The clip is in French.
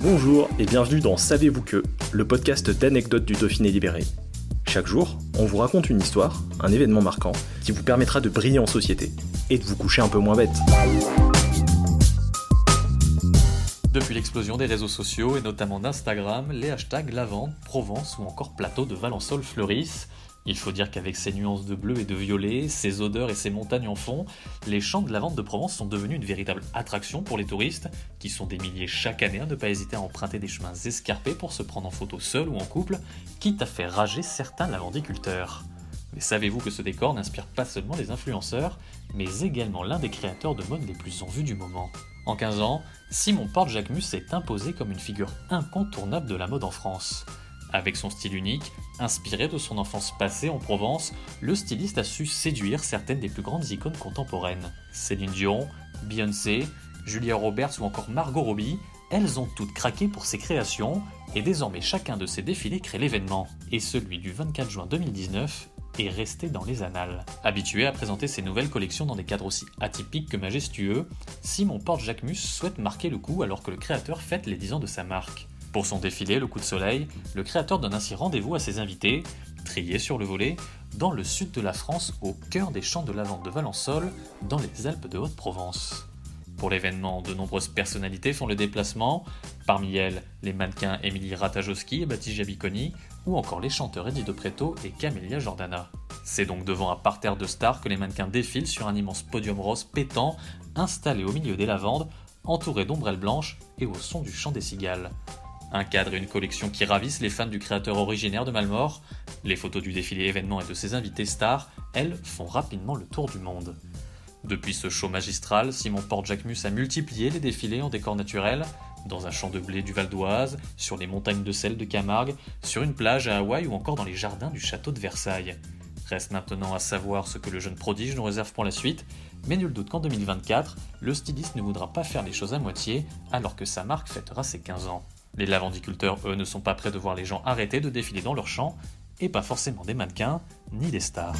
Bonjour et bienvenue dans Savez-vous que, le podcast d'anecdotes du Dauphiné libéré. Chaque jour, on vous raconte une histoire, un événement marquant, qui vous permettra de briller en société et de vous coucher un peu moins bête. Depuis l'explosion des réseaux sociaux et notamment d'Instagram, les hashtags lavande, Provence ou encore plateau de Valençol fleurissent. Il faut dire qu'avec ses nuances de bleu et de violet, ses odeurs et ses montagnes en fond, les champs de lavande de Provence sont devenus une véritable attraction pour les touristes, qui sont des milliers chaque année à ne pas hésiter à emprunter des chemins escarpés pour se prendre en photo seul ou en couple, quitte à faire rager certains lavandiculteurs. Mais savez-vous que ce décor n'inspire pas seulement les influenceurs, mais également l'un des créateurs de mode les plus en vue du moment En 15 ans, Simon Porte-Jacquemus s'est imposé comme une figure incontournable de la mode en France. Avec son style unique, inspiré de son enfance passée en Provence, le styliste a su séduire certaines des plus grandes icônes contemporaines. Céline Dion, Beyoncé, Julia Roberts ou encore Margot Robbie, elles ont toutes craqué pour ses créations, et désormais chacun de ces défilés crée l'événement. Et celui du 24 juin 2019 est resté dans les annales. Habitué à présenter ses nouvelles collections dans des cadres aussi atypiques que majestueux, Simon Porte-Jacquemus souhaite marquer le coup alors que le créateur fête les 10 ans de sa marque. Pour son défilé Le Coup de Soleil, le créateur donne ainsi rendez-vous à ses invités, triés sur le volet, dans le sud de la France, au cœur des champs de lavande de Valençol, dans les Alpes de Haute-Provence. Pour l'événement, de nombreuses personnalités font le déplacement, parmi elles les mannequins Émilie Ratajowski et Baptiste Jabiconi, ou encore les chanteurs Eddie De Preto et Camélia Jordana. C'est donc devant un parterre de stars que les mannequins défilent sur un immense podium rose pétant, installé au milieu des lavandes, entouré d'ombrelles blanches et au son du chant des cigales. Un cadre et une collection qui ravissent les fans du créateur originaire de Malmort. Les photos du défilé événement et de ses invités stars, elles, font rapidement le tour du monde. Depuis ce show magistral, Simon Porte-Jacquemus a multiplié les défilés en décor naturel, dans un champ de blé du Val d'Oise, sur les montagnes de sel de Camargue, sur une plage à Hawaï ou encore dans les jardins du château de Versailles. Reste maintenant à savoir ce que le jeune prodige nous réserve pour la suite, mais nul doute qu'en 2024, le styliste ne voudra pas faire les choses à moitié alors que sa marque fêtera ses 15 ans. Les lavandiculteurs, eux, ne sont pas prêts de voir les gens arrêter de défiler dans leurs champs, et pas forcément des mannequins, ni des stars.